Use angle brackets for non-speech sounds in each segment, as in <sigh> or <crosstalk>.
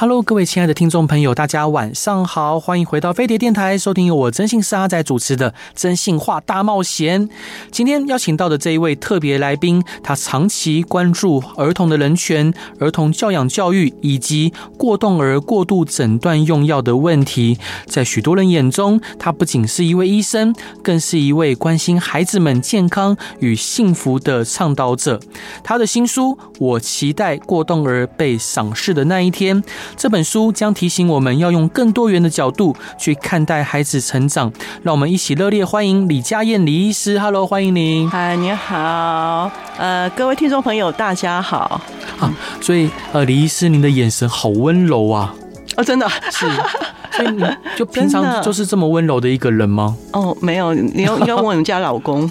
Hello，各位亲爱的听众朋友，大家晚上好，欢迎回到飞碟电台，收听由我征信社阿仔主持的《征信话大冒险》。今天邀请到的这一位特别来宾，他长期关注儿童的人权、儿童教养教育以及过动儿过度诊断用药的问题。在许多人眼中，他不仅是一位医生，更是一位关心孩子们健康与幸福的倡导者。他的新书《我期待过动儿被赏识的那一天》。这本书将提醒我们要用更多元的角度去看待孩子成长。让我们一起热烈欢迎李佳燕李医师。Hello，欢迎您。嗨，你好。呃，各位听众朋友，大家好。啊，所以呃，李医师，您的眼神好温柔啊。哦，真的是。所以你就平常就是这么温柔的一个人吗？哦，没有，你要应该 <laughs> 问我们家老公。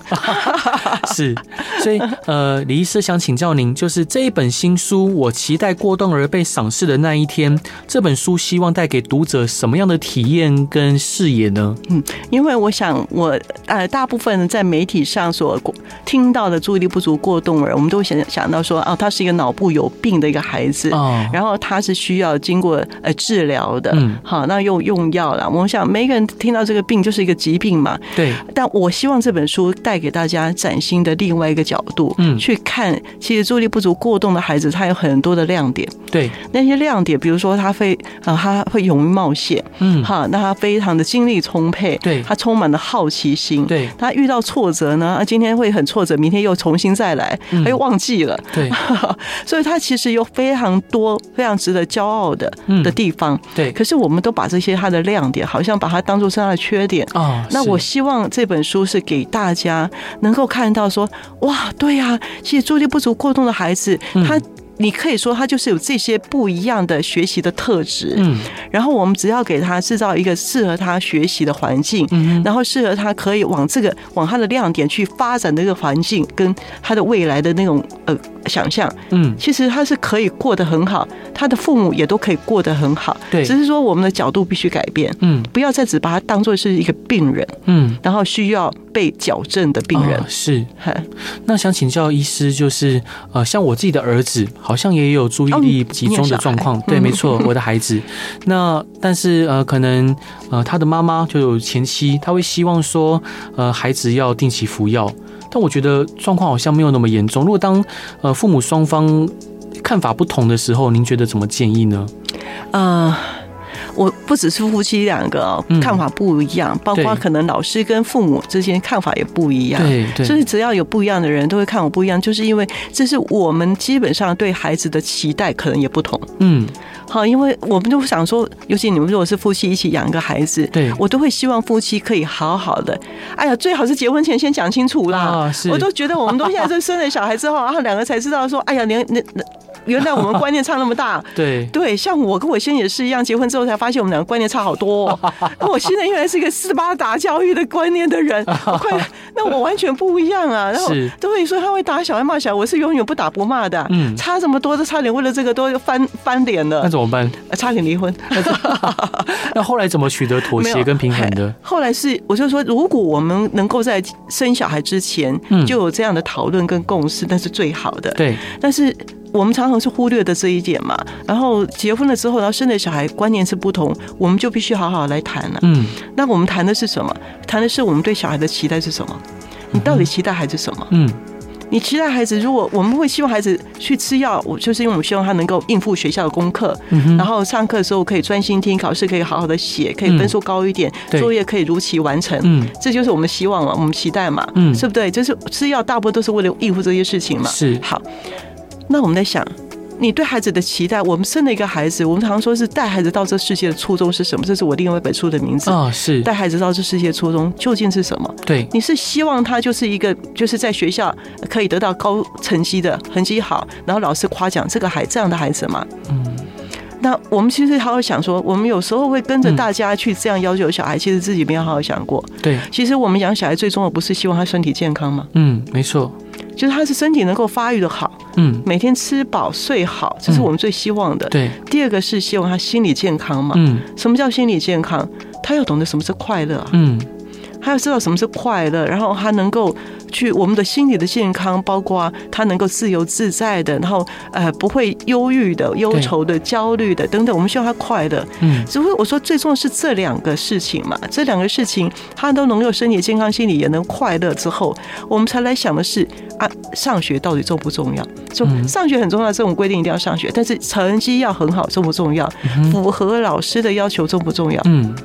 <laughs> 是，所以呃，李医师想请教您，就是这一本新书，我期待过动儿被赏识的那一天。这本书希望带给读者什么样的体验跟视野呢？嗯，因为我想我呃，大部分在媒体上所听到的注意力不足过动儿，我们都会想想到说，哦，他是一个脑部有病的一个孩子，哦，然后他是需要经过呃治疗的，嗯，好，那又。用药了，我想每个人听到这个病就是一个疾病嘛。对。但我希望这本书带给大家崭新的另外一个角度，嗯，去看其实注意力不足过动的孩子，他有很多的亮点。对。那些亮点，比如说他会啊，他会勇于冒险，嗯，哈，那他非常的精力充沛，对，他充满了好奇心，对。他遇到挫折呢，啊，今天会很挫折，明天又重新再来，他又忘记了，对。<laughs> 所以他其实有非常多非常值得骄傲的的地方，对。可是我们都把这些。他的亮点好像把它当做是他的缺点啊。那我希望这本书是给大家能够看到说，哇，对呀，其实注意力不足过动的孩子，他。你可以说他就是有这些不一样的学习的特质，嗯，然后我们只要给他制造一个适合他学习的环境，嗯，然后适合他可以往这个往他的亮点去发展的一个环境，跟他的未来的那种呃想象，嗯，其实他是可以过得很好，他的父母也都可以过得很好，对，只是说我们的角度必须改变，嗯，不要再只把他当做是一个病人，嗯，然后需要被矫正的病人，是，那想请教医师，就是呃，像我自己的儿子。好像也有注意力集中的状况，对，没错，<laughs> 我的孩子。那但是呃，可能呃，他的妈妈就有前妻，他会希望说，呃，孩子要定期服药。但我觉得状况好像没有那么严重。如果当呃父母双方看法不同的时候，您觉得怎么建议呢？啊、uh。我不只是夫妻两个看法不一样，包括可能老师跟父母之间看法也不一样。对对，所以只要有不一样的人，都会看我不一样，就是因为这是我们基本上对孩子的期待可能也不同。嗯，好，因为我们就想说，尤其你们如果是夫妻一起养一个孩子，对，我都会希望夫妻可以好好的。哎呀，最好是结婚前先讲清楚啦。我都觉得我们都现在是生了小孩之后，然后两个才知道说，哎呀，连那那。原来我们观念差那么大，<laughs> 对对，像我跟我先生也是一样，结婚之后才发现我们两个观念差好多。<laughs> 那我现在原来是一个斯巴达教育的观念的人，<laughs> 快，那我完全不一样啊。然后都会说他会打小孩骂小孩，我是永远不打不骂的。嗯，差这么多，都差点为了这个都翻翻脸了。那怎么办？差点离婚。那后来怎么取得妥协跟平衡的？后来是我就说，如果我们能够在生小孩之前就有这样的讨论跟共识，那是最好的。对，但是。我们常常是忽略的这一点嘛，然后结婚了之后，然后生的小孩观念是不同，我们就必须好好来谈了。嗯，那我们谈的是什么？谈的是我们对小孩的期待是什么？你到底期待孩子什么？嗯，你期待孩子，如果我们会希望孩子去吃药，我就是因为我们希望他能够应付学校的功课，然后上课的时候可以专心听，考试可以好好的写，可以分数高一点，作业可以如期完成。嗯，这就是我们希望嘛，我们期待嘛，嗯，是不对？就是吃药大部分都是为了应付这些事情嘛。是，好。那我们在想，你对孩子的期待，我们生了一个孩子，我们常说是带孩子到这世界的初衷是什么？这是我另外一本书的名字啊，是带孩子到这世界的初衷究竟是什么？对，你是希望他就是一个就是在学校可以得到高成绩的，成绩好，然后老师夸奖这个孩这样的孩子吗？嗯。那我们其实好好想说，我们有时候会跟着大家去这样要求小孩，其实自己没有好好想过。对，其实我们养小孩最重要不是希望他身体健康吗？嗯，没错，就是他是身体能够发育的好，嗯，每天吃饱睡好，这是我们最希望的。对，第二个是希望他心理健康嘛。嗯，什么叫心理健康？他要懂得什么是快乐。嗯。他要知道什么是快乐，然后他能够去我们的心理的健康，包括他能够自由自在的，然后呃不会忧郁的、忧愁的、焦虑的等等。我们需要他快乐。嗯，只不过我说最重要是这两个事情嘛，这两个事情他都能够身体健康，心理也能快乐之后，我们才来想的是啊，上学到底重不重要？就上学很重要，这种规定一定要上学，但是成绩要很好重不重要？符合老师的要求重不重要？嗯。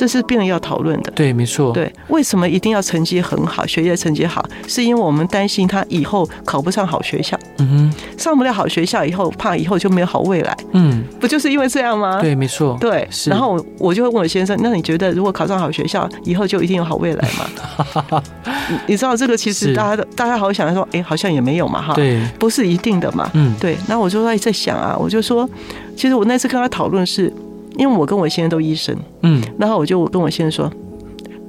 这是病人要讨论的，对，没错，对，为什么一定要成绩很好，学业成绩好？是因为我们担心他以后考不上好学校，嗯哼，上不了好学校以后，怕以后就没有好未来，嗯，不就是因为这样吗？对，没错，对，是。然后我就会问我先生，那你觉得如果考上好学校，以后就一定有好未来吗？<laughs> 你知道这个其实大家大家好想说，哎，好像也没有嘛，哈，对，不是一定的嘛，嗯，对。那我就在在想啊，我就说，其实我那次跟他讨论是。因为我跟我先生都医生，嗯，然后我就跟我先生说，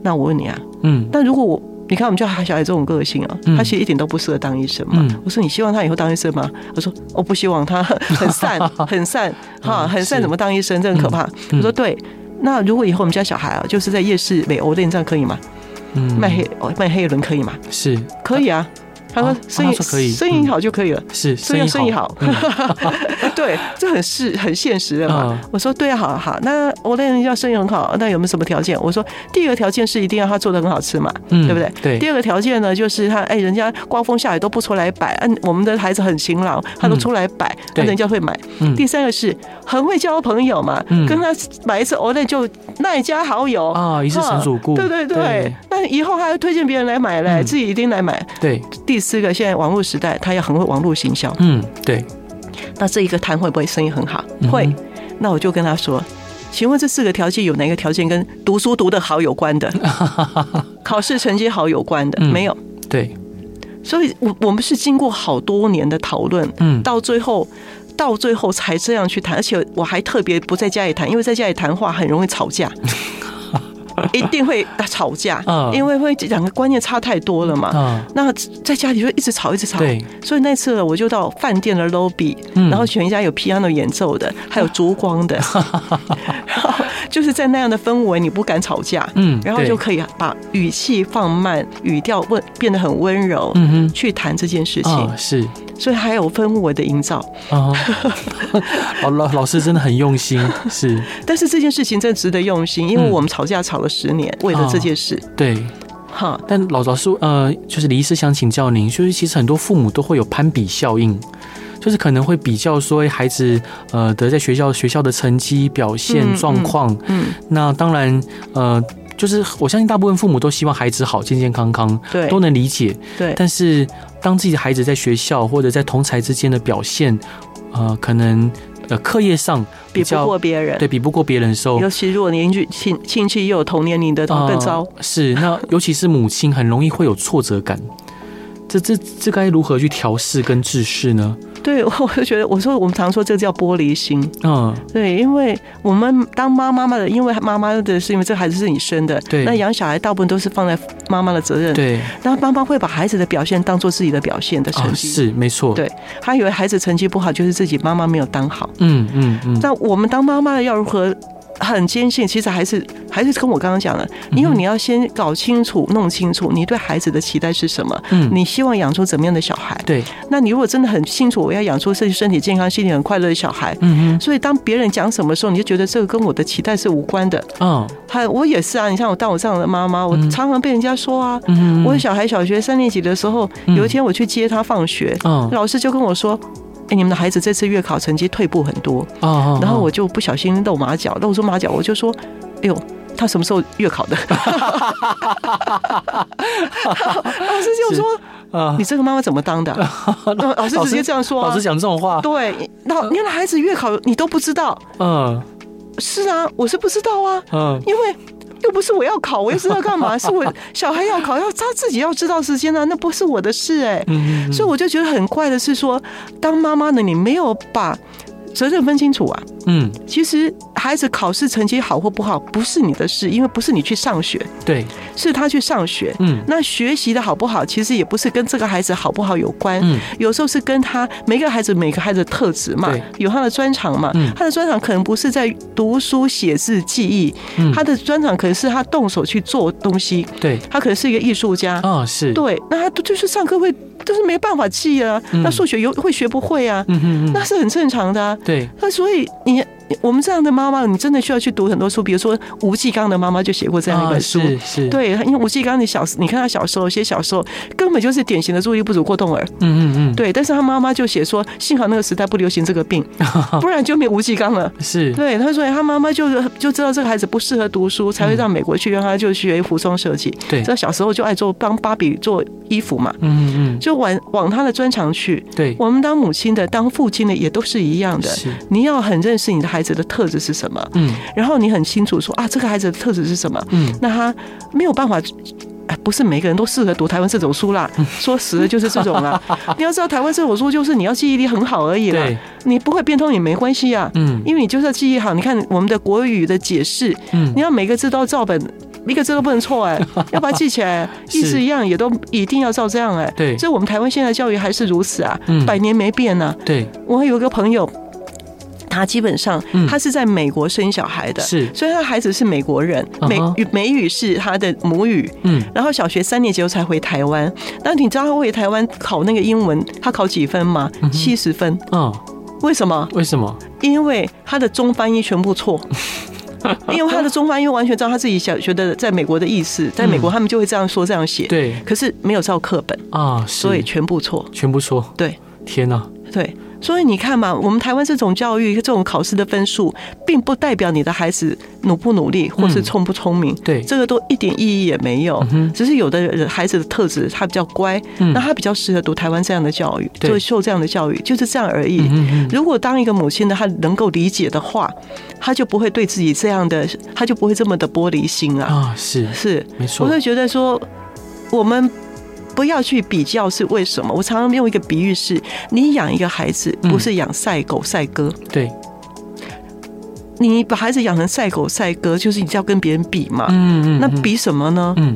那我问你啊，嗯，那如果我，你看我们家小孩这种个性啊，他其实一点都不适合当医生嘛。我说你希望他以后当医生吗？他说我不希望他 <laughs> 很善 <laughs> 很善 <laughs> 哈很善怎么当医生，这很可怕。我说对，那如果以后我们家小孩啊，就是在夜市美欧店这样可以吗？嗯，卖黑卖黑轮可以吗？是可以啊。他说生意可以，生意好就可以了。是，生意生意好。<laughs> 对，这很是很现实的嘛。我说对啊，好好。那我那人家生意很好，那有没有什么条件？我说第一个条件是一定要他做的很好吃嘛，对不对？对。第二个条件呢，就是他哎，人家刮风下雨都不出来摆，嗯，我们的孩子很勤劳，他都出来摆，那人家会买。第三个是很会交朋友嘛，跟他买一次，我那就那家好友啊，一次成主顾。对对对，那以后还要推荐别人来买嘞，自己一定来买。对。第四个，现在网络时代，他要很会网络行销。嗯，对。那这一个摊会不会生意很好？会。那我就跟他说，请问这四个条件有哪个条件跟读书读得好有关的？<laughs> 考试成绩好有关的？没有。对。所以，我我们是经过好多年的讨论，嗯，到最后，到最后才这样去谈。而且我还特别不在家里谈，因为在家里谈话很容易吵架。<laughs> 一定会吵架，因为会两个观念差太多了嘛。那在家里就一直吵，一直吵。对，所以那次我就到饭店的 lobby，然后选一家有 piano 演奏的，还有烛光的，<laughs> 然后就是在那样的氛围，你不敢吵架，嗯，然后就可以把语气放慢，语调温变得很温柔，嗯哼，去谈这件事情。是。所以还有氛围的营造。啊，<laughs> 老老老师真的很用心，是。但是这件事情真的值得用心，因为我们吵架吵了十年，为了这件事。对，哈。但老老师，呃，就是李医师想请教您，就是其实很多父母都会有攀比效应，就是可能会比较说孩子呃的在学校学校的成绩表现状况，嗯，那当然呃。就是我相信大部分父母都希望孩子好，健健康康，对，都能理解。对，但是当自己的孩子在学校或者在同才之间的表现，呃，可能呃课业上比不过别人，对，比不过别人的时候，尤其如果邻居亲亲戚又有同年龄的，更糟。呃，是，那尤其是母亲很容易会有挫折感。这这这该如何去调试跟治适呢？对，<laughs> 我就觉得，我说我们常说这个叫玻璃心。嗯，对，因为我们当妈妈妈的，因为妈妈的是因为这孩子是你生的，对，那养小孩大部分都是放在妈妈的责任，对。然后妈妈会把孩子的表现当做自己的表现的成绩，是没错。对，他以为孩子成绩不好就是自己妈妈没有当好。嗯嗯嗯。那我们当妈妈的要如何？很坚信，其实还是还是跟我刚刚讲的，因为你要先搞清楚、弄清楚你对孩子的期待是什么，嗯，你希望养出怎么样的小孩？对，那你如果真的很清楚，我要养出身身体健康、心理很快乐的小孩，嗯嗯，所以当别人讲什么时候，你就觉得这个跟我的期待是无关的，嗯，还我也是啊，你像我当我这样的妈妈，我常常被人家说啊，嗯，我的小孩小学三年级的时候，有一天我去接他放学，嗯，老师就跟我说。哎，你们的孩子这次月考成绩退步很多，然后我就不小心露马脚，露出马脚，我就说：“哎呦，他什么时候月考的？” <laughs> 老师就说：“啊你这个妈妈怎么当的？” <laughs> 老师直接这样说，老师讲这种话，对，那你的孩子月考你都不知道？嗯，是啊，我是不知道啊，嗯，因为。又不是我要考，我又知道干嘛？<laughs> 是我小孩要考，要他自己要知道时间啊，那不是我的事哎。所以我就觉得很怪的是说，当妈妈的你没有把责任分清楚啊。嗯，其实孩子考试成绩好或不好不是你的事，因为不是你去上学，对，是他去上学。嗯，那学习的好不好，其实也不是跟这个孩子好不好有关。嗯，有时候是跟他每个孩子每个孩子的特质嘛，有他的专长嘛。嗯，他的专长可能不是在读书写字记忆，嗯，他的专长可能是他动手去做东西。对，他可能是一个艺术家。哦，是对，那他就是上课会。就是没办法记啊，那数学有会学不会啊，那是很正常的啊。对，那所以你。我们这样的妈妈，你真的需要去读很多书。比如说吴继刚的妈妈就写过这样一本书，是是，对，因为吴继刚你小，你看他小时候写小时候，根本就是典型的注意力不足过动儿。嗯嗯嗯，对。但是他妈妈就写说，幸好那个时代不流行这个病，<laughs> 不然就没吴继刚了。是，对。他说他妈妈就是就知道这个孩子不适合读书，才会让美国去让他就学服装设计。对，这小时候就爱做帮芭比做衣服嘛。嗯嗯嗯，就往往他的专长去。对，我们当母亲的、当父亲的也都是一样的。是，你要很认识你的孩子的特质是什么。嗯，然后你很清楚说啊，这个孩子的特质是什么？嗯，那他没有办法，哎，不是每个人都适合读台湾这种书啦。说实的，就是这种啦。<laughs> 你要知道，台湾这种书就是你要记忆力很好而已啦。你不会变通也没关系啊。嗯，因为你就是要记忆好。你看我们的国语的解释，嗯，你要每个字都照本，一个字都不能错哎，<laughs> 要把它记起来，意思一样也都一定要照这样哎。对，所以我们台湾现在教育还是如此啊，百年没变呢。对，我还有一个朋友。他基本上，他是在美国生小孩的，是，所以他孩子是美国人，美语美语是他的母语，嗯，然后小学三年级后才回台湾。那你知道他回台湾考那个英文，他考几分吗？七十分。嗯，为什么？为什么？因为他的中翻译全部错，<laughs> 因为他的中翻译完全照他自己小学的在美国的意思，在美国他们就会这样说这样写，对，可是没有照课本啊，所以全部错，全部错，对，天哪，对。所以你看嘛，我们台湾这种教育、这种考试的分数，并不代表你的孩子努不努力，或是聪不聪明。对，这个都一点意义也没有。只是有的人孩子的特质，他比较乖，那他比较适合读台湾这样的教育，就受这样的教育，就是这样而已。如果当一个母亲呢他能够理解的话，他就不会对自己这样的，他就不会这么的玻璃心了。啊，是是，没错。我会觉得说，我们。不要去比较是为什么？我常常用一个比喻是：你养一个孩子，不是养赛狗赛鸽。对，你把孩子养成赛狗赛鸽，就是你就要跟别人比嘛。嗯嗯。那比什么呢？嗯。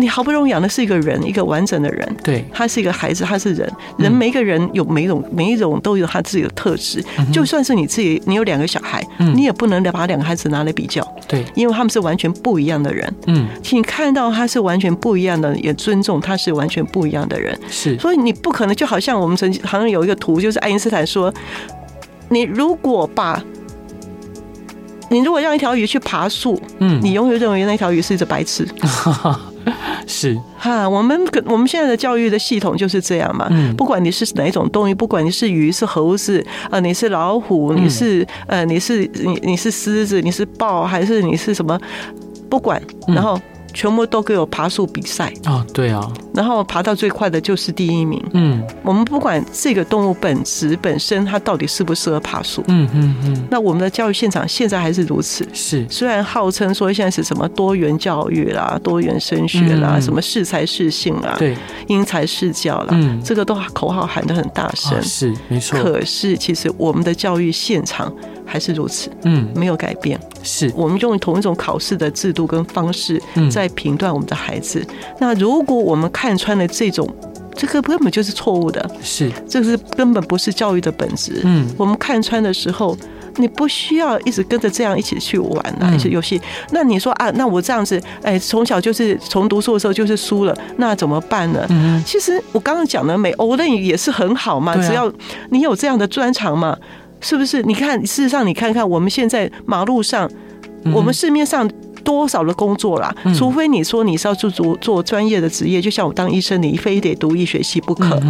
你好不容易养的是一个人，一个完整的人。对，他是一个孩子，他是人。人每一个人有每一种每一种都有他自己的特质。就算是你自己，你有两个小孩，你也不能把两个孩子拿来比较。对，因为他们是完全不一样的人。嗯，请看到他是完全不一样的，也尊重他是完全不一样的人。是，所以你不可能就好像我们曾经好像有一个图，就是爱因斯坦说，你如果把，你如果让一条鱼去爬树，嗯，你永远认为那条鱼是一只白痴。<laughs> <laughs> 是哈，我们我们现在的教育的系统就是这样嘛。嗯，不管你是哪一种动物，不管你是鱼是猴子，呃，你是老虎，你是呃，你是你你是狮子，你是豹，还是你是什么？不管，然后。全部都给我爬树比赛啊！对啊，然后爬到最快的就是第一名。嗯，我们不管这个动物本质本身它到底适不适合爬树。嗯嗯嗯。那我们的教育现场现在还是如此。是，虽然号称说现在是什么多元教育啦、多元升学啦、什么适才适性啦、对，因材施教啦，嗯，这个都口号喊得很大声。是，没错。可是其实我们的教育现场。还是如此，嗯，没有改变。是我们用同一种考试的制度跟方式在评断我们的孩子。那如果我们看穿了这种，这个根本就是错误的，是，这是根本不是教育的本质。嗯，我们看穿的时候，你不需要一直跟着这样一起去玩啊，一些游戏。那你说啊，那我这样子，哎，从小就是从读书的时候就是输了，那怎么办呢？嗯，其实我刚刚讲的美欧论也是很好嘛，只要你有这样的专长嘛。是不是？你看，事实上，你看看我们现在马路上，我们市面上多少的工作啦？除非你说你是要做做做专业的职业，就像我当医生，你非得读医学系不可。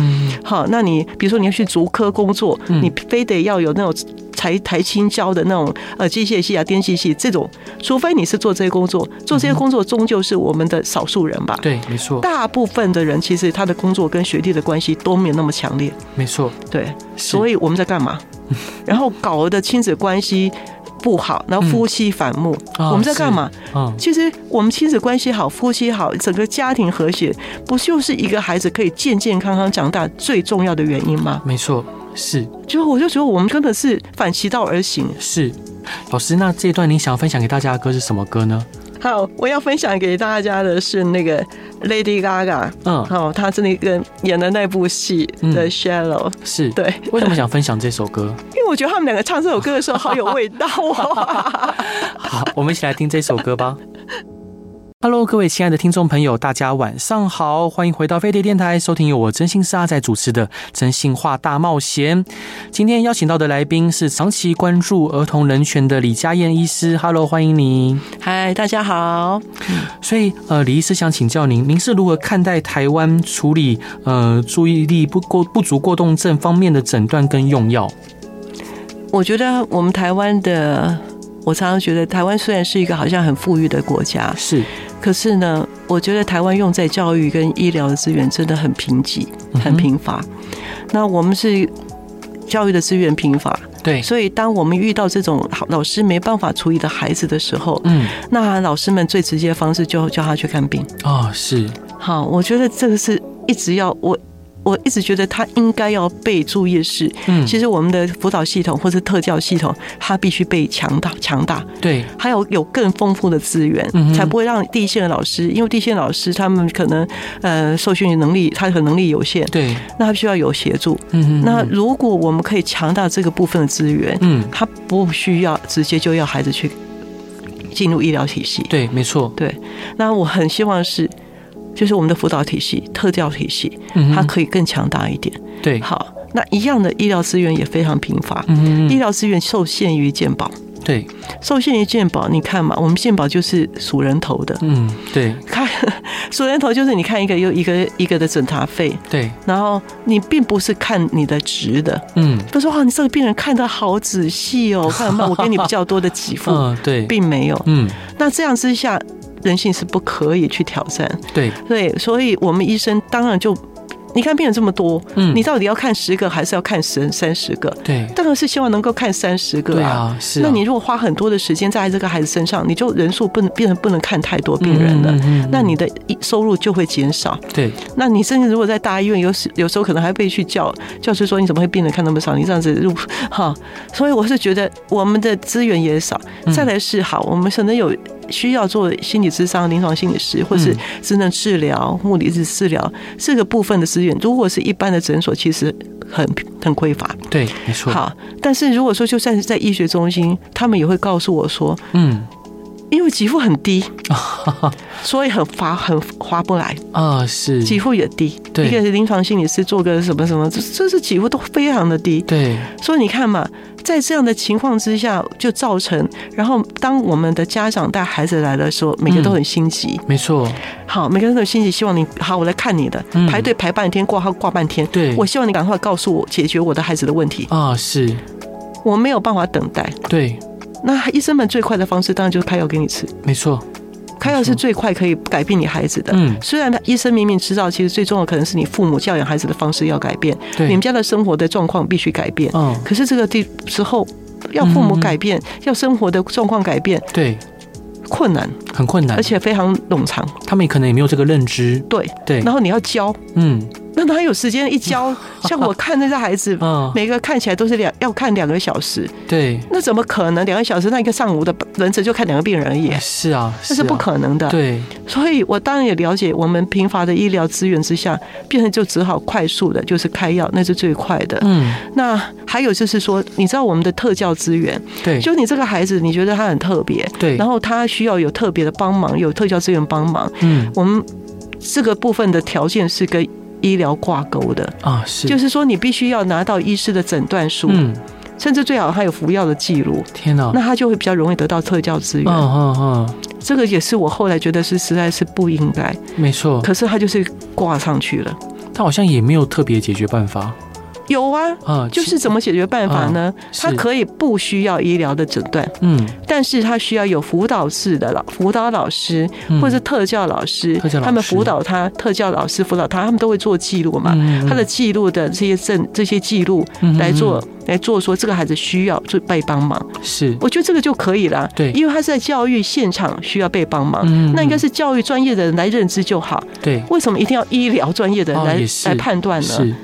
好，那你比如说你要去足科工作，你非得要有那种台台青教的那种呃机械系啊、电气系这种，除非你是做这些工作，做这些工作终究是我们的少数人吧？对，没错。大部分的人其实他的工作跟学历的关系都没有那么强烈。没错，对。所以我们在干嘛？<laughs> 然后搞的亲子关系不好，然后夫妻反目，嗯哦、我们在干嘛？嗯、其实我们亲子关系好，夫妻好，整个家庭和谐，不就是一个孩子可以健健康康长大最重要的原因吗？没错。是，就我就觉得我们根本是反其道而行。是，老师，那这一段你想要分享给大家的歌是什么歌呢？好，我要分享给大家的是那个 Lady Gaga，嗯，好，她是那个演的那部戏的 Shallow，是对。为什么想分享这首歌？我觉得他们两个唱这首歌的时候好有味道哦。<laughs> 好，我们一起来听这首歌吧。Hello，各位亲爱的听众朋友，大家晚上好，欢迎回到飞碟电台，收听由我真心是阿仔主持的《真心话大冒险》。今天邀请到的来宾是长期关注儿童人权的李佳燕医师。Hello，欢迎您。嗨，大家好。所以，呃，李医师想请教您，您是如何看待台湾处理呃注意力不过不足过动症方面的诊断跟用药？我觉得我们台湾的，我常常觉得台湾虽然是一个好像很富裕的国家，是。可是呢，我觉得台湾用在教育跟医疗的资源真的很贫瘠，很贫乏。那我们是教育的资源贫乏，对，所以当我们遇到这种老师没办法处理的孩子的时候，嗯，那老师们最直接的方式就叫他去看病。哦，是。好，我觉得这个是一直要我。我一直觉得他应该要被注意的是，嗯，其实我们的辅导系统或是特教系统，它必须被强大强大，对，还有有更丰富的资源，才不会让第一线的老师，因为第一线老师他们可能呃受训能力，他的能力有限，对，那他需要有协助，嗯，那如果我们可以强大这个部分的资源，嗯，他不需要直接就要孩子去进入医疗体系，对，没错，对，那我很希望是。就是我们的辅导体系、特教体系，它可以更强大一点。对，好，那一样的医疗资源也非常贫乏。嗯，医疗资源受限于健保。对，受限于健保，你看嘛，我们健保就是数人头的。嗯，对，看 <laughs> 数人头就是你看一个又一个一个的诊查费。对，然后你并不是看你的值的。嗯，不是说哇，你这个病人看得好仔细哦，看有没有我给你比较多的给付。<laughs> 嗯，对，并没有。嗯，那这样之下。人性是不可以去挑战，对对，所以我们医生当然就，你看病人这么多，嗯，你到底要看十个还是要看十三十个？对，当然是希望能够看三十个啊。是，那你如果花很多的时间在这个孩子身上，你就人数不能变成不能看太多病人了，那你的收入就会减少。对，那你甚至如果在大医院，有时有时候可能还被去叫教师说，你怎么会病人看那么少？你这样子入哈，所以我是觉得我们的资源也少。再来是好，我们可能有。需要做心理咨商、临床心理师，或是职能治疗、目的是治疗这个部分的资源，如果是一般的诊所，其实很很匮乏。对，没错。好，但是如果说就算是在医学中心，他们也会告诉我说，嗯，因为给付很低，<laughs> 所以很划很划不来啊。是，给付也低。对，一个临床心理师做个什么什么，这这是给付都非常的低。对，所以你看嘛。在这样的情况之下，就造成，然后当我们的家长带孩子来的时候，每个都很心急。没错，好，每个人都很心急，希望你好，我来看你的，排队排半天，挂号挂半天。对，我希望你赶快告诉我解决我的孩子的问题。啊，是，我没有办法等待。对，那医生们最快的方式当然就是开药给你吃。没错。开药是最快可以改变你孩子的。嗯，虽然医生明明知道，其实最重要可能是你父母教养孩子的方式要改变，对，你们家的生活的状况必须改变。嗯，可是这个地时候要父母改变，要生活的状况改变，对，困难，很困难，而且非常冗长。他们可能也没有这个认知。对对，然后你要教，嗯。那哪有时间一教？<laughs> 像我看那些孩子，每个看起来都是两要看两个小时。对，那怎么可能两个小时？那一个上午的轮值就看两个病人而已。是啊，那是不可能的。对，所以我当然也了解，我们贫乏的医疗资源之下，病人就只好快速的，就是开药，那是最快的。嗯，那还有就是说，你知道我们的特教资源，对，就你这个孩子，你觉得他很特别，对，然后他需要有特别的帮忙，有特教资源帮忙。嗯，我们这个部分的条件是跟。医疗挂钩的啊，是，就是说你必须要拿到医师的诊断书，嗯，甚至最好还有服药的记录。天哪，那他就会比较容易得到特教资源。嗯嗯嗯，这个也是我后来觉得是实在是不应该。没错，可是他就是挂上去了，他好像也没有特别解决办法。有啊，就是怎么解决办法呢？他可以不需要医疗的诊断，嗯，但是他需要有辅导室的老辅导老师或者是特教老师，他们辅导他，特教老师辅导他，他们都会做记录嘛，他的记录的这些证这些记录来做来做说这个孩子需要就被帮忙，是，我觉得这个就可以了，对，因为他是在教育现场需要被帮忙，那应该是教育专业的人来认知就好，对，为什么一定要医疗专业的人来来判断呢？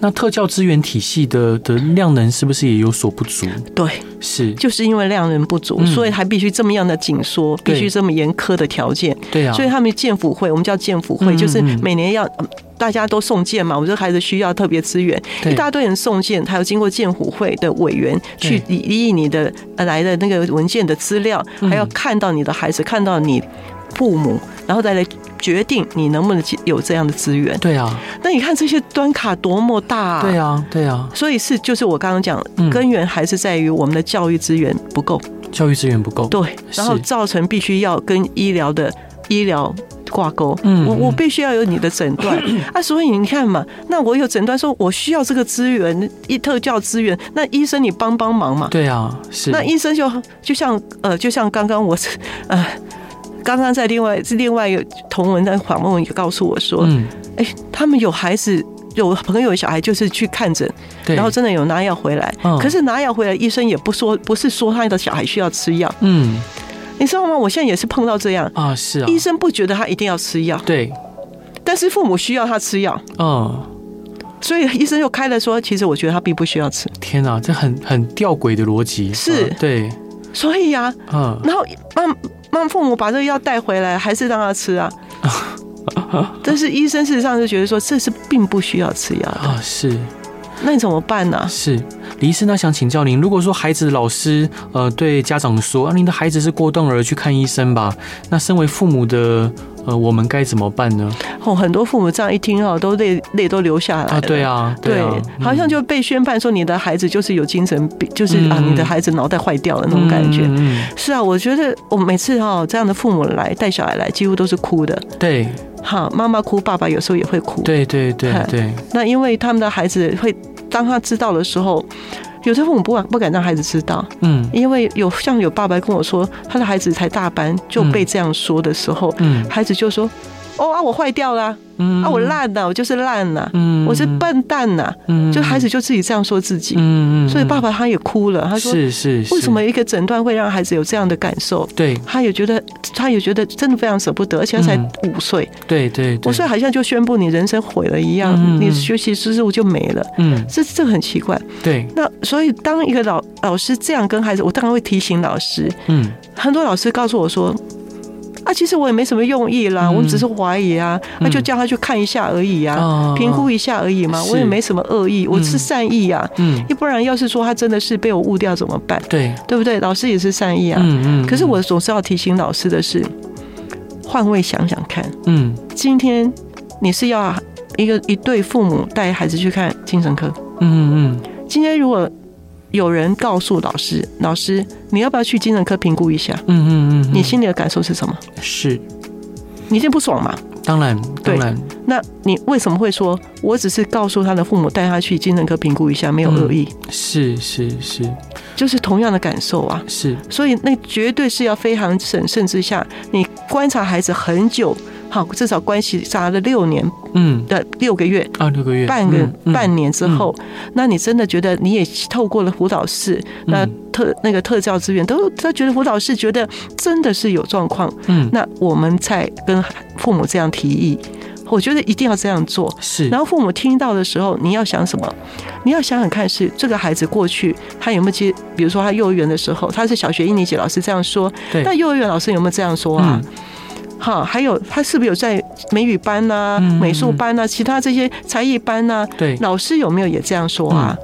那特教资源体系的的量能是不是也有所不足？对，是，就是因为量能不足，嗯、所以还必须这么样的紧缩，必须这么严苛的条件。对啊，所以他们建府会，我们叫建府会，嗯、就是每年要大家都送件嘛。我这孩子需要特别资源，一大堆人送件，还要经过建府会的委员去理理你的来的那个文件的资料，还要看到你的孩子，看到你父母，然后再来。决定你能不能有这样的资源？对啊，那你看这些端卡多么大啊！对啊，对啊，所以是就是我刚刚讲，根源还是在于我们的教育资源不够，教育资源不够。对，然后造成必须要跟医疗的医疗挂钩。嗯，我我必须要有你的诊断 <clears throat> 啊，所以你看嘛，那我有诊断说我需要这个资源，一特教资源，那医生你帮帮忙嘛？对啊，是。那医生就就像呃，就像刚刚我是 <laughs> 呃。刚刚在另外是另外一个同文在访问，也告诉我说，嗯，哎，他们有孩子，有朋友小孩，就是去看诊，然后真的有拿药回来，可是拿药回来，医生也不说，不是说他的小孩需要吃药，嗯，你知道吗？我现在也是碰到这样啊，是啊，医生不觉得他一定要吃药，对，但是父母需要他吃药，嗯，所以医生又开了说，其实我觉得他并不需要吃。天哪，这很很吊诡的逻辑，是，对，所以呀，嗯，然后嗯。让父母把这个药带回来，还是让他吃啊？<laughs> 但是医生事实上就觉得说，这是并不需要吃药的啊。是，那你怎么办呢？是，李医生，那想请教您，如果说孩子老师呃对家长说啊，您的孩子是过动儿，去看医生吧。那身为父母的。呃，我们该怎么办呢？哦，很多父母这样一听哦，都泪泪都流下来了。啊，对啊，对啊，对，好像就被宣判说你的孩子就是有精神病，就是啊，你的孩子脑袋坏掉了那种感觉。嗯，是啊，我觉得我每次哈这样的父母来带小孩来，几乎都是哭的。对，好，妈妈哭，爸爸有时候也会哭。对对对对。那因为他们的孩子会，当他知道的时候。有些父母不敢不敢让孩子知道，嗯，因为有像有爸爸跟我说，他的孩子才大班就被这样说的时候，嗯，孩子就说。哦啊，我坏掉了，嗯。啊，我烂了，我就是烂了，嗯，我是笨蛋呐，嗯，就孩子就自己这样说自己，嗯嗯，所以爸爸他也哭了，他说是是，为什么一个诊断会让孩子有这样的感受？对，他也觉得，他也觉得真的非常舍不得，而且他才五岁，对对，五岁好像就宣布你人生毁了一样，你学习之路就没了，嗯，这这很奇怪，对，那所以当一个老老师这样跟孩子，我当然会提醒老师，嗯，很多老师告诉我说。啊，其实我也没什么用意啦，我们只是怀疑啊，那就叫他去看一下而已啊，评估一下而已嘛，我也没什么恶意，我是善意啊，嗯，要不然要是说他真的是被我误掉怎么办？对，对不对？老师也是善意啊，嗯嗯，可是我总是要提醒老师的是，换位想想看，嗯，今天你是要一个一对父母带孩子去看精神科，嗯嗯，今天如果。有人告诉老师：“老师，你要不要去精神科评估一下？”嗯嗯嗯，你心里的感受是什么？是，你一定不爽嘛？当然，当然。那你为什么会说我只是告诉他的父母带他去精神科评估一下，没有恶意？是是是，就是同样的感受啊。是，所以那绝对是要非常审慎之下，你观察孩子很久。好，至少关系差了六年，嗯，的六个月啊，六个月，半个半年之后，那你真的觉得你也透过了辅导室，那特那个特教资源都他觉得辅导室觉得真的是有状况，嗯，那我们再跟父母这样提议，我觉得一定要这样做，是。然后父母听到的时候，你要想什么？你要想想看，是这个孩子过去他有没有接，比如说他幼儿园的时候，他是小学一年级，老师这样说，对，那幼儿园老师有没有这样说啊？哈，还有他是不是有在美语班呐、啊、美术班呐、啊、其他这些才艺班呐、啊？对，老师有没有也这样说啊？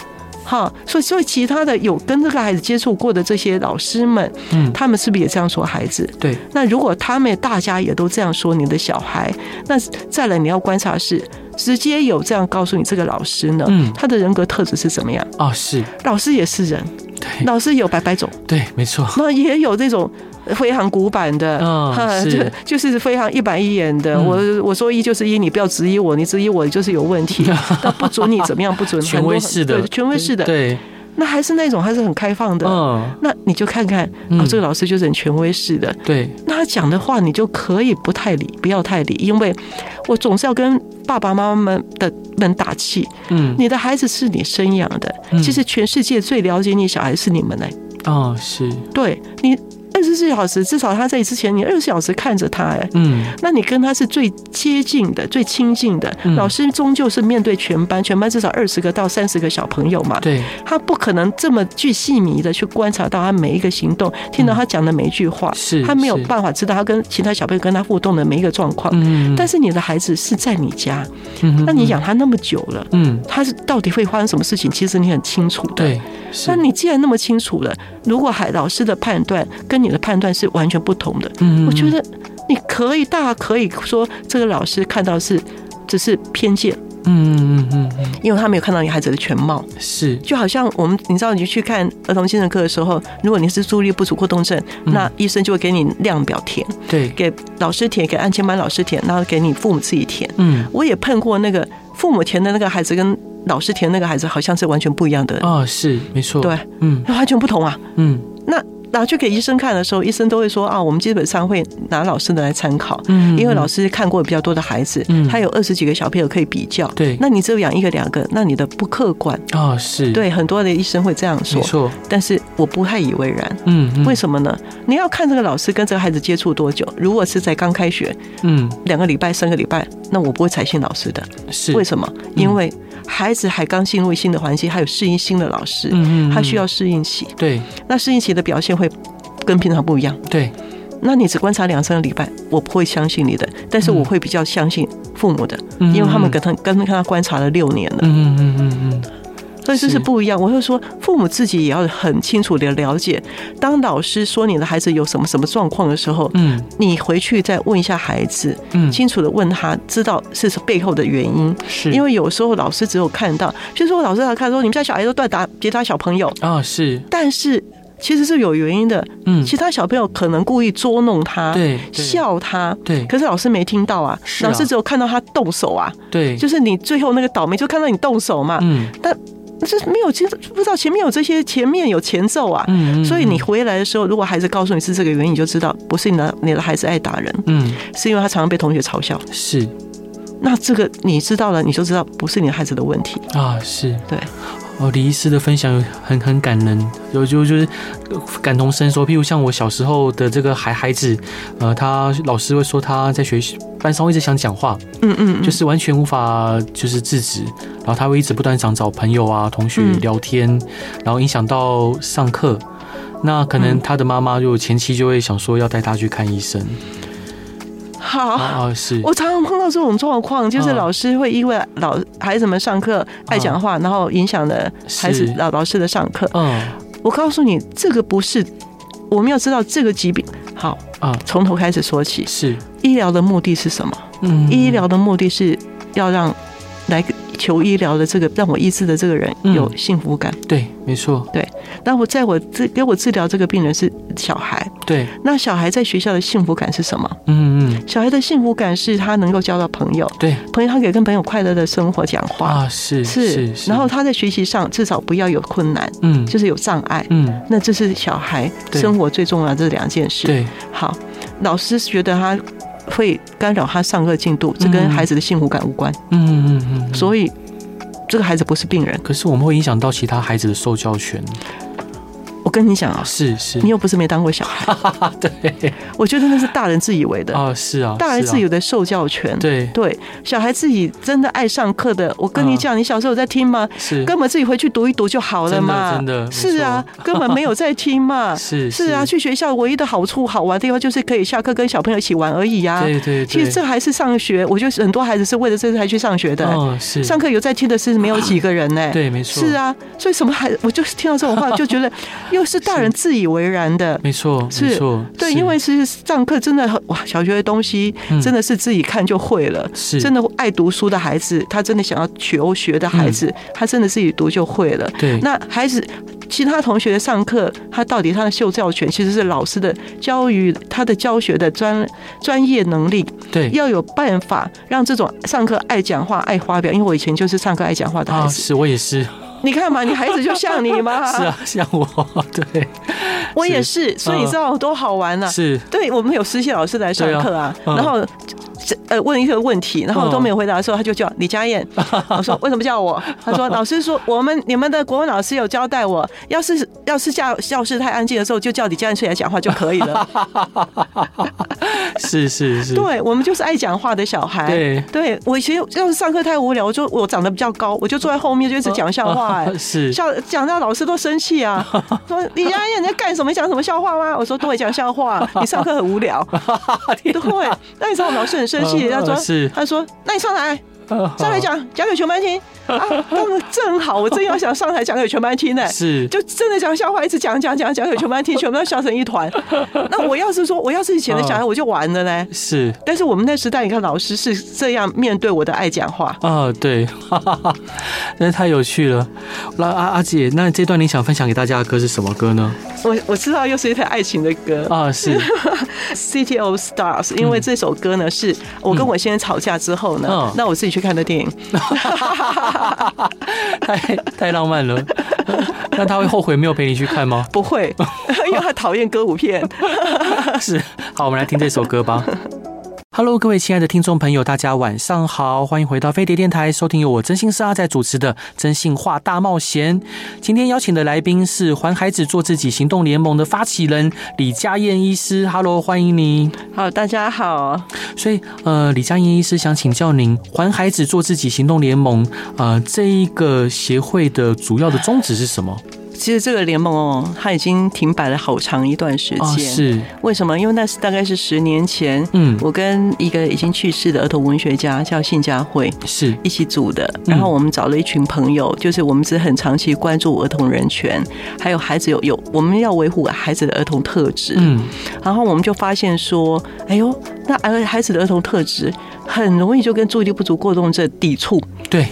哈，所以所以其他的有跟这个孩子接触过的这些老师们，嗯，他们是不是也这样说孩子？对，那如果他们大家也都这样说你的小孩，那再来你要观察是直接有这样告诉你这个老师呢？嗯，他的人格特质是怎么样？哦，是，老师也是人，对，老师有百百种，对，没错，那也有这种。非常古板的，嗯，就就是非常一板一眼的。我我说一就是一，你不要质疑我，你质疑我就是有问题。<laughs> 那不准你怎么样？不准权威式的，权威式的，对。那还是那种还是很开放的，嗯。那你就看看啊，这个老师就是很权威式的，对。那他讲的话你就可以不太理，不要太理，因为我总是要跟爸爸妈妈们的们打气。嗯，你的孩子是你生养的，其实全世界最了解你小孩是你们呢。哦，是对你。二十四小时，至少他在之前，你二十四小时看着他，哎，嗯，那你跟他是最接近的、最亲近的。老师终究是面对全班，全班至少二十个到三十个小朋友嘛，对，他不可能这么具细迷的去观察到他每一个行动，听到他讲的每一句话，是，他没有办法知道他跟其他小朋友跟他互动的每一个状况。嗯，但是你的孩子是在你家，嗯，那你养他那么久了，嗯，他是到底会发生什么事情？其实你很清楚的，对。那你既然那么清楚了，如果还老师的判断跟你的判断是完全不同的，嗯，我觉得你可以大可以说这个老师看到是只是偏见，嗯嗯嗯嗯，因为他没有看到你孩子的全貌，是。就好像我们你知道你去看儿童精神科的时候，如果你是注意力不足过动症，那医生就会给你量表填，对，给老师填，给安亲班老师填，然后给你父母自己填，嗯，我也碰过那个父母填的那个孩子跟。老师填那个孩子好像是完全不一样的。哦，是没错，对，嗯，完全不同啊，嗯，那拿去给医生看的时候，医生都会说啊，我们基本上会拿老师的来参考，嗯，因为老师看过比较多的孩子，嗯，他有二十几个小朋友可以比较，对，那你只有养一个两个，那你的不客观。啊，是。对，很多的医生会这样说，没错，但是我不太以为然，嗯，为什么呢？你要看这个老师跟这个孩子接触多久，如果是在刚开学，嗯，两个礼拜、三个礼拜，那我不会采信老师的，是。为什么？因为孩子还刚进入新的环境，还有适应新的老师，嗯，他需要适应期。对，那适应期的表现会跟平常不一样。对，那你只观察两三个礼拜，我不会相信你的，但是我会比较相信父母的，因为他们跟他跟跟他观察了六年了。嗯嗯嗯嗯。所以这是。不一样。我会说，父母自己也要很清楚的了解，当老师说你的孩子有什么什么状况的时候，嗯，你回去再问一下孩子，嗯，清楚的问他，知道是背后的原因。是，因为有时候老师只有看到，就是说老师他看说你们家小孩都乱打其他小朋友啊，是，但是其实是有原因的。嗯，其他小朋友可能故意捉弄他，对，笑他，对，可是老师没听到啊，老师只有看到他动手啊，对，就是你最后那个倒霉就看到你动手嘛，嗯，但。这没有，不知道前面有这些，前面有前奏啊。嗯，所以你回来的时候，如果孩子告诉你是这个原因，你就知道不是你的你的孩子爱打人，嗯，是因为他常常被同学嘲笑。是，那这个你知道了，你就知道不是你的孩子的问题啊。是对。哦，李医师的分享很很感人，有就就是感同身受。譬如像我小时候的这个孩孩子，呃，他老师会说他在学习班上一直想讲话，嗯嗯，就是完全无法就是制止，然后他会一直不断想找朋友啊、同学聊天，然后影响到上课。那可能他的妈妈就前期就会想说要带他去看医生。好啊，是我常常碰到这种状况，就是老师会因为老孩子们上课爱讲话，然后影响了孩子老老师的上课。嗯，我告诉你，这个不是我们要知道这个疾病。好啊，从头开始说起。是医疗的目的是什么？嗯，医疗的目的是要让来求医疗的这个让我医治的这个人有幸福感。对，没错。对。那我在我治给我治疗这个病人是小孩，对。那小孩在学校的幸福感是什么？嗯嗯。小孩的幸福感是他能够交到朋友，对。朋友他可以跟朋友快乐的生活讲话啊，是是。然后他在学习上至少不要有困难，嗯，就是有障碍，嗯。那这是小孩生活最重要的这两件事。对。好，老师觉得他会干扰他上课进度，这跟孩子的幸福感无关。嗯嗯嗯。所以这个孩子不是病人，可是我们会影响到其他孩子的受教权。我跟你讲啊，是是，你又不是没当过小孩，<laughs> 对，我觉得那是大人自以为的。啊，是啊，大人自以为的受教权，对。对，小孩自己真的爱上课的，我跟你讲，你小时候有在听吗？是，根本自己回去读一读就好了嘛，真的，是啊，根本没有在听嘛，<laughs> 是是啊，去学校唯一的好处好玩的地方就是可以下课跟小朋友一起玩而已呀，对对，其实这还是上学，我觉得很多孩子是为了这个才去上学的，哦是，上课有在听的是没有几个人呢，对，没错，是啊，所以什么孩子，我就是听到这种话 <laughs> 就觉得 <laughs> 又是大人自。以为然的，没错，是，对，因为其实上课真的哇，小学的东西真的是自己看就会了，是，真的爱读书的孩子，他真的想要求学的孩子，他真的自己读就会了。对，那孩子其他同学上课，他到底他的受教权其实是老师的教育，他的教学的专专业能力，对，要有办法让这种上课爱讲话、爱发表，因为我以前就是上课爱讲话的孩子，是我也是。你看嘛，你孩子就像你嘛，<laughs> 是啊，像我，<laughs> 对，我也是，所以你知道多好玩啊。是，对，我们有实习老师来上课啊，然后呃问一个问题，然后我都没有回答的时候，他就叫李佳燕。<laughs> 我说为什么叫我？他说 <laughs> 老师说我们你们的国文老师有交代我，要是要是教教室太安静的时候，就叫李佳燕出来讲话就可以了。<laughs> 是是是，对我们就是爱讲话的小孩。对，对我以前要是上课太无聊，我就我长得比较高，我就坐在后面就一直讲笑话。哎，是笑讲到老师都生气啊，说李佳燕你在干什么？讲什么笑话吗？我说都会讲笑话，你上课很无聊。对，那你知道老师很生气，他说是，他说那你上来。<laughs> 上来讲 <laughs> 讲给全班听啊！他们正好，我正要想上台讲给全班听呢，<laughs> 是就真的讲笑话，一直讲讲讲讲给全班听，全部都笑成一团。那我要是说，我要是以前的小孩，我就完了呢。是，但是我们那时代，你看老师是这样面对我的爱讲话啊，对，真是太有趣了。那阿阿姐，那这段你想分享给大家的歌是什么歌呢？我我知道又是一台爱情的歌啊，是 City of Stars，因为这首歌呢是我跟我先生吵架之后呢，那我自己去。看的电影，<laughs> 太太浪漫了。<laughs> 那他会后悔没有陪你去看吗？不会，<laughs> 因为他讨厌歌舞片。是，好，我们来听这首歌吧。Hello，各位亲爱的听众朋友，大家晚上好，欢迎回到飞碟电台，收听由我真心是阿仔主持的《真心话大冒险》。今天邀请的来宾是还孩子做自己行动联盟的发起人李佳燕医师。Hello，欢迎你。好，大家好。所以，呃，李佳燕医师想请教您，还孩子做自己行动联盟，呃，这一个协会的主要的宗旨是什么？其实这个联盟哦，它已经停摆了好长一段时间。哦、是为什么？因为那是大概是十年前，嗯，我跟一个已经去世的儿童文学家叫信佳慧是一起组的。然后我们找了一群朋友，就是我们是很长期关注儿童人权，还有孩子有有我们要维护孩子的儿童特质。嗯，然后我们就发现说，哎呦，那儿孩子的儿童特质很容易就跟注意力不足过动症抵触。对，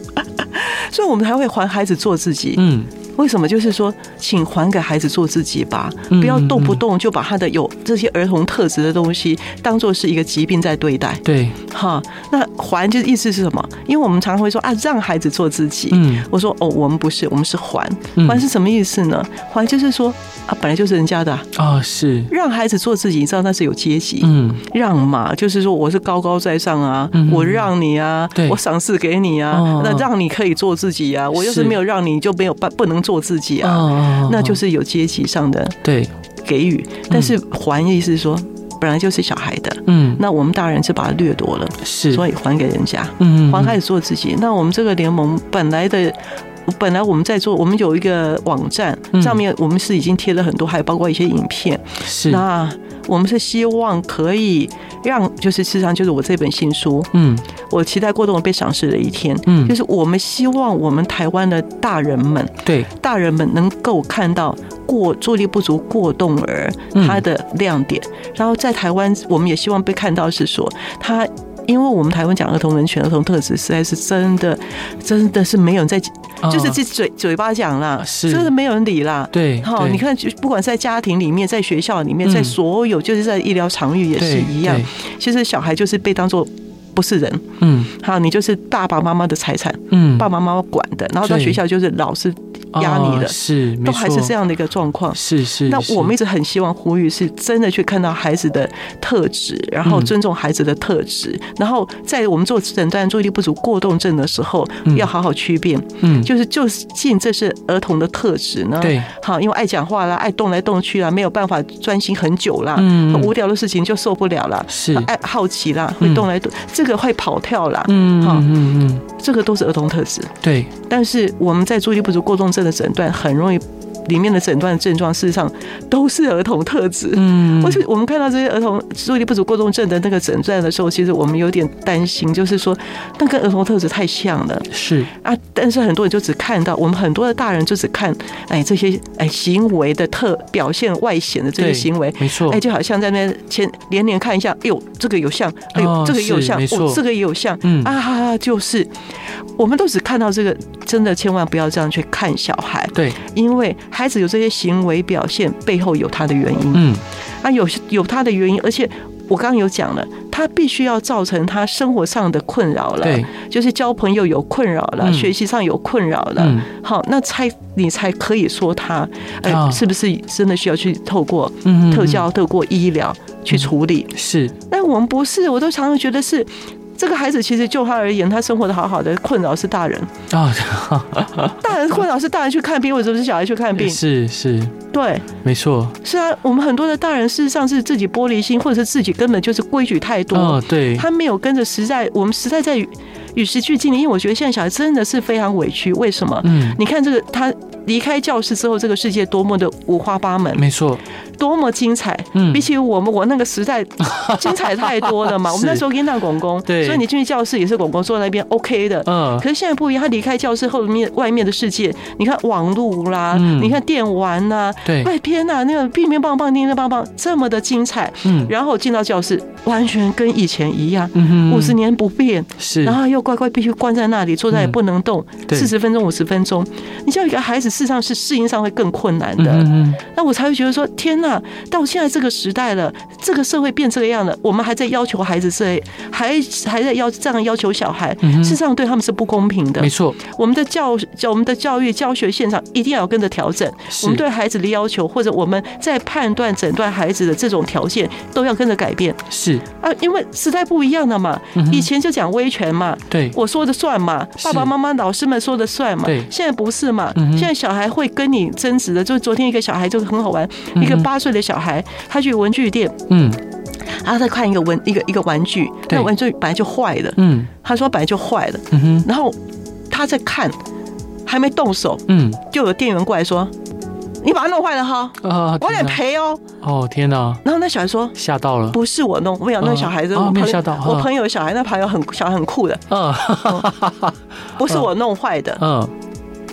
<laughs> 所以我们才会还孩子做自己。嗯。为什么？就是说，请还给孩子做自己吧，不要动不动就把他的有这些儿童特质的东西当做是一个疾病在对待。对，哈，那还就是意思是什么？因为我们常常会说啊，让孩子做自己。嗯，我说哦，我们不是，我们是还。还是什么意思呢？还就是说啊，本来就是人家的啊，哦，是让孩子做自己，你知道那是有阶级。嗯，让嘛，就是说我是高高在上啊，我让你啊，我赏赐给你啊，那让你可以做自己啊，我要是没有让你就没有办不能做自己啊，那就是有阶级上的对。给予，但是还意思是说本来就是小孩的，嗯，那我们大人是把它掠夺了，是，所以还给人家，嗯，还开始做自己。那我们这个联盟本来的，本来我们在做，我们有一个网站上面，我们是已经贴了很多，还有包括一些影片，是。那。我们是希望可以让，就是事实上就是我这本新书，嗯，我期待过动被赏识的一天，嗯，就是我们希望我们台湾的大人们，对，大人们能够看到过注意力不足过动儿他的亮点，然后在台湾，我们也希望被看到是说他。因为我们台湾讲儿童人权、儿童特质，实在是真的，真的是没有人在，就是这嘴嘴巴讲啦，是。真的没有人理啦。对，好，你看，不管在家庭里面，在学校里面，在所有，就是在医疗场域也是一样。其实小孩就是被当做不是人，嗯，好，你就是爸爸妈妈的财产，嗯，爸爸妈妈管的，然后到学校就是老师。压你的，是都还是这样的一个状况，是是。那我们一直很希望呼吁，是真的去看到孩子的特质，然后尊重孩子的特质，然后在我们做诊断注意力不足过动症的时候，要好好区辨，嗯，就是究竟这是儿童的特质呢？对，好，因为爱讲话啦，爱动来动去啦，没有办法专心很久啦，嗯，无聊的事情就受不了啦，是。爱好奇啦，会动来动，这个会跑跳啦，嗯，好，嗯嗯，这个都是儿童特质，对。但是我们在注意力不足过动症的诊断很容易。里面的诊断症状事实上都是儿童特质。嗯，而且我们看到这些儿童注意力不足过动症的那个诊断的时候，其实我们有点担心，就是说那跟儿童特质太像了。是啊，但是很多人就只看到我们很多的大人就只看哎这些哎行为的特表现外显的这些行为，没错，哎就好像在那前连连看一下，哎呦这个有像，哎呦这个也有像，哦这个也有像，嗯啊就是我们都只看到这个，真的千万不要这样去看小孩，对，因为。孩子有这些行为表现，背后有他的原因。嗯，啊，有有他的原因，而且我刚刚有讲了，他必须要造成他生活上的困扰了，对，就是交朋友有困扰了，嗯、学习上有困扰了。嗯、好，那才你才可以说他，哎、呃，是不是真的需要去透过特教、透过医疗去处理。嗯、是，但我们不是，我都常常觉得是。这个孩子其实就他而言，他生活的好好的，困扰是大人。啊，<laughs> 大人困扰是大人去看病，或者是小孩去看病，是是，对，没错，是啊，我们很多的大人事实上是自己玻璃心，或者是自己根本就是规矩太多，哦，对，他没有跟着时代，我们时代在与时俱进的，因为我觉得现在小孩真的是非常委屈，为什么？嗯，你看这个他。离开教室之后，这个世界多么的五花八门，没错，多么精彩。嗯，比起我们我那个时代 <laughs> 精彩太多了嘛。我们那时候跟那公公，对，所以你进去教室也是公公坐在那边 OK 的。嗯，可是现在不一样，他离开教室后面外面的世界，你看网络啦，你看电玩呐，对，外边呐那个乒乒乓乓、叮叮乓乓，这么的精彩。嗯，然后进到教室，完全跟以前一样，五十年不变。是，然后又乖乖必须关在那里，坐在也不能动，四十分钟、五十分钟，你叫一个孩子。事实上是适应上会更困难的，那我才会觉得说天呐！到现在这个时代了，这个社会变这个样了，我们还在要求孩子是还还在要这样要求小孩，事实上对他们是不公平的。没错，我们的教教我们的教育教学现场一定要跟着调整，我们对孩子的要求或者我们在判断诊断孩子的这种条件都要跟着改变。是啊，因为时代不一样了嘛，以前就讲威权嘛，对，我说的算嘛，爸爸妈妈老师们说的算嘛，对，现在不是嘛，现在。小孩会跟你争执的，就是昨天一个小孩就是很好玩，一个八岁的小孩，他去文具店，嗯，然后他看一个文一个一个玩具，那玩具本来就坏了，嗯，他说本来就坏了，嗯哼，然后他在看，还没动手，嗯，就有店员过来说，你把它弄坏了哈，我得赔哦，哦天哪，然后那小孩说吓到了，不是我弄，没有那小孩子，我没有吓到，我朋友小孩，那朋友很小孩很酷的，嗯，<laughs> 不是我弄坏的，嗯。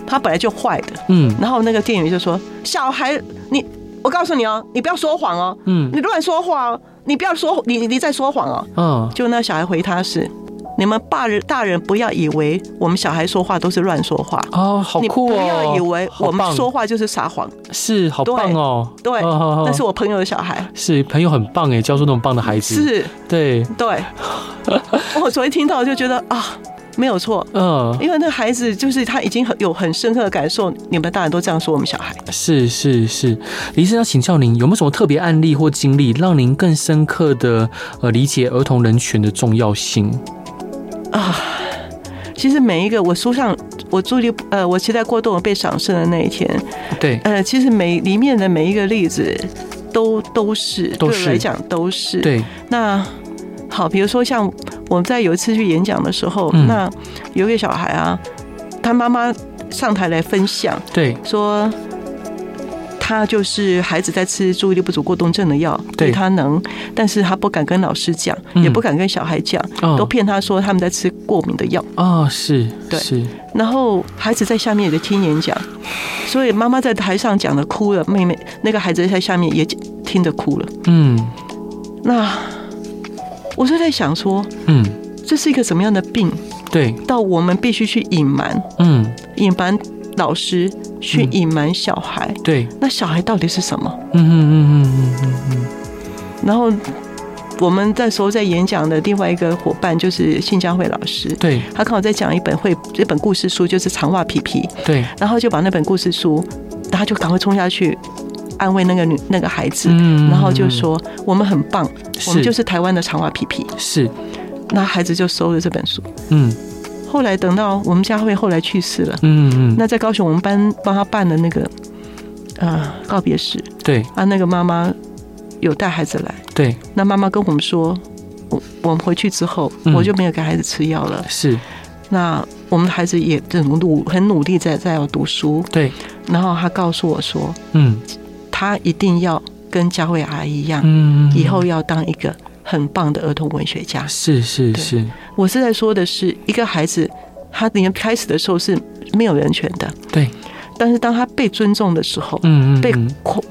他本来就坏的，嗯，然后那个店员就说：“小孩，你，我告诉你哦，你不要说谎哦，嗯，你乱说话哦，你不要说，你你在说谎哦，嗯，就那小孩回他是，你们大人大人不要以为我们小孩说话都是乱说话。哦，好酷哦，你不要以为我们说话就是撒谎，是好棒哦，对，那是我朋友的小孩，是朋友很棒哎，教出那么棒的孩子，是，对。对，<laughs> 我昨天听到就觉得啊。”没有错，嗯，因为那孩子就是他已经很有很深刻的感受，你们大人都这样说我们小孩，是是是。李医生要请教您，有没有什么特别案例或经历，让您更深刻的呃理解儿童人权的重要性啊？其实每一个我书上我注意呃，我期待过动被赏识的那一天，对，呃，其实每里面的每一个例子都都是对我来讲都是对。那好，比如说像。我们在有一次去演讲的时候，嗯、那有一个小孩啊，他妈妈上台来分享，对，说他就是孩子在吃注意力不足过动症的药，对他能，但是他不敢跟老师讲，嗯、也不敢跟小孩讲，哦、都骗他说他们在吃过敏的药。哦，是，对，是。然后孩子在下面也在听演讲，所以妈妈在台上讲的哭了，妹妹那个孩子在下面也听着哭了。嗯，那。我是在想说，嗯，这是一个什么样的病？对，到我们必须去隐瞒，嗯，隐瞒老师，去隐瞒小孩，对，那小孩到底是什么？嗯嗯嗯嗯嗯嗯嗯。然后我们那时候在演讲的另外一个伙伴就是信佳慧老师，对，他刚好在讲一本绘一本故事书，就是长袜皮皮，对，然后就把那本故事书，然后就赶快冲下去。安慰那个女那个孩子，然后就说我们很棒，我们就是台湾的长袜皮皮。是，那孩子就收了这本书。嗯，后来等到我们佳慧后来去世了，嗯嗯，那在高雄我们班帮他办的那个呃告别式，对。啊，那个妈妈有带孩子来，对，那妈妈跟我们说，我我们回去之后我就没有给孩子吃药了。是，那我们的孩子也很努很努力在在要读书。对，然后他告诉我说，嗯。他一定要跟佳慧阿姨一样，嗯，以后要当一个很棒的儿童文学家。是是是，我是在说的是一个孩子，他连开始的时候是没有人权的，对。但是当他被尊重的时候，嗯嗯，被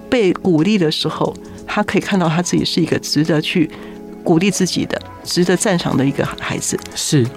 被鼓励的时候，他可以看到他自己是一个值得去鼓励自己的、值得赞赏的一个孩子。是，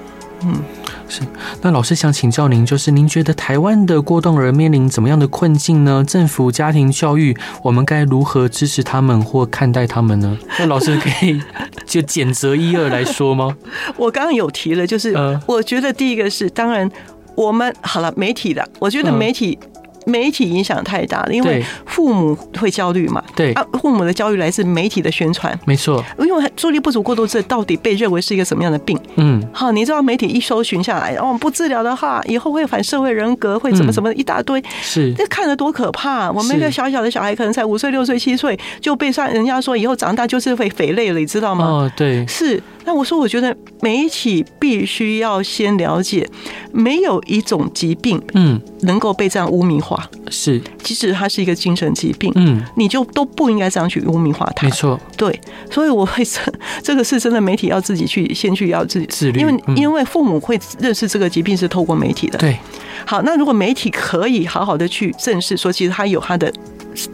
嗯。是，那老师想请教您，就是您觉得台湾的过动儿面临怎么样的困境呢？政府、家庭教育，我们该如何支持他们或看待他们呢？<laughs> 那老师可以就简择一二来说吗？<laughs> 我刚刚有提了，就是我觉得第一个是，当然我们好了，媒体的，我觉得媒体媒体影响太大了，因为父母会焦虑嘛。对啊，父母的焦虑来自媒体的宣传，没错。因为注意力不足过度症到底被认为是一个什么样的病？嗯，好，你知道媒体一搜寻下来，哦，不治疗的话，以后会反社会人格，会怎么怎么一大堆，嗯、是，这看得多可怕！我们一个小小的小孩，可能才五岁、六岁、七岁，就被算人家说以后长大就是会肥类了，你知道吗？哦，对，是。那我说，我觉得媒体必须要先了解，没有一种疾病，嗯，能够被这样污名化。是，即使它是一个精神疾病，嗯，你就都不应该这样去污名化它。没错，对，所以我会这这个是真的，媒体要自己去先去要自己自律，因为因为父母会认识这个疾病是透过媒体的。对，好，那如果媒体可以好好的去正视，说其实它有它的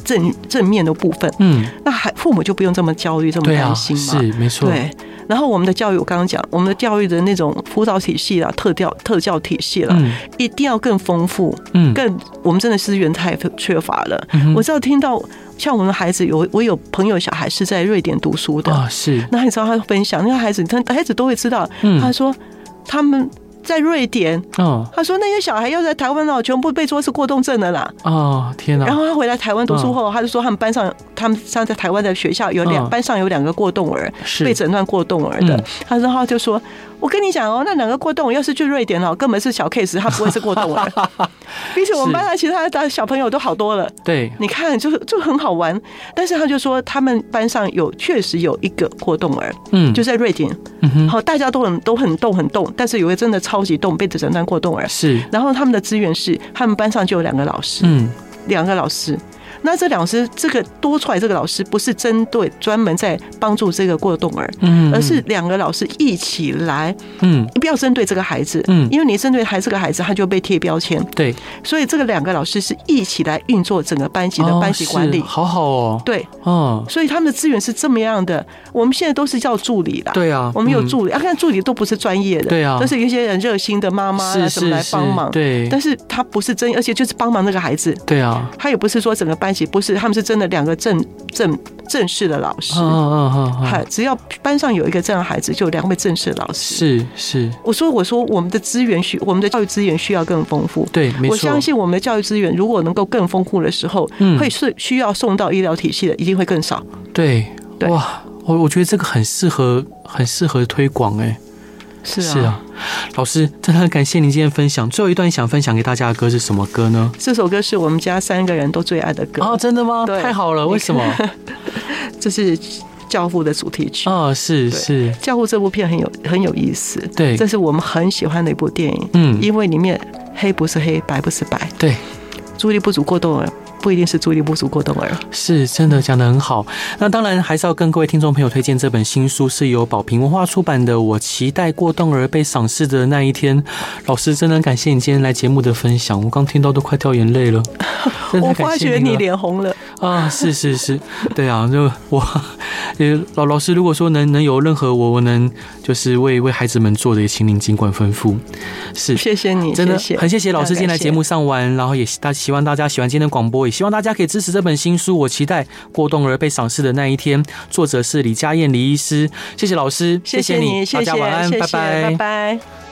正正面的部分，嗯，那还父母就不用这么焦虑，这么担心嘛。是，没错，对。然后我们的教育，我刚刚讲，我们的教育的那种辅导体系啦、特教特教体系啦，嗯、一定要更丰富，嗯，更我们真的资源太缺乏了。嗯、我知道听到像我们的孩子有，我有朋友小孩是在瑞典读书的。啊，是，那你知道他分享那个孩子，他孩子都会知道，嗯、他说他们。在瑞典，哦，他说那些小孩要在台湾哦，全部被说是过动症的啦。哦，天哪！然后他回来台湾读书后，他就说他们班上，他们上在台湾的学校有两班上有两个过动儿，是被诊断过动儿的。他然后就说。我跟你讲哦，那两个过动，要是去瑞典哦，根本是小 case，他不会是过动儿。<laughs> 比起我们班上其他的小朋友都好多了。对，你看，就是就很好玩。但是他就说，他们班上有确实有一个过动儿，嗯，就在瑞典，嗯哼，好，大家都很都很动很动，但是有个真的超级动，被诊断过动儿。是，然后他们的资源是，他们班上就有两个老师，嗯，两个老师。那这两师，这个多出来这个老师不是针对专门在帮助这个过动儿，嗯，而是两个老师一起来，嗯，你不要针对这个孩子，嗯，因为你针对孩这个孩子，他就被贴标签，对，所以这个两个老师是一起来运作整个班级的班级管理，好好哦，对，哦，所以他们的资源是这么样的。我们现在都是叫助理啦，对啊，我们有助理，啊，看助理都不是专业的，对啊，都是一些人热心的妈妈啊什么来帮忙，对，但是他不是真，而且就是帮忙那个孩子，对啊，他也不是说整个班级不是，他们是。真的两个正正正式的老师，嗯嗯嗯，只要班上有一个这样的孩子，就有两位正式的老师。是是，我说我说我们的资源需，我们的教育资源需要更丰富。对，没错。我相信我们的教育资源如果能够更丰富的时候，嗯，会是需要送到医疗体系的，一定会更少。对，哇，我我觉得这个很适合，很适合推广，哎。是啊，是啊，老师，真的很感谢您今天分享。最后一段想分享给大家的歌是什么歌呢？这首歌是我们家三个人都最爱的歌。哦，真的吗？太好了，<laughs> 为什么？这是《教父》的主题曲。哦，是是，《教父》这部片很有很有意思。对，这是我们很喜欢的一部电影。嗯，因为里面黑不是黑，白不是白。对，注意力不足过动儿。不一定是注意力不足过动儿，是真的讲的很好。那当然还是要跟各位听众朋友推荐这本新书，是由宝瓶文化出版的《我期待过动儿被赏识的那一天》。老师，真的感谢你今天来节目的分享，我刚听到都快掉眼泪了。<laughs> 我发觉你脸红了啊！是是是，对啊，就我老老师，如果说能能有任何我我能就是为为孩子们做的，也请您尽管吩咐。是，谢谢你，真的很谢谢老师今天来节目上完，然后也大希望大家喜欢今天的广播。希望大家可以支持这本新书，我期待过动儿被赏识的那一天。作者是李佳燕李医师，谢谢老师，谢谢你，谢谢，大家晚安，拜拜，拜拜。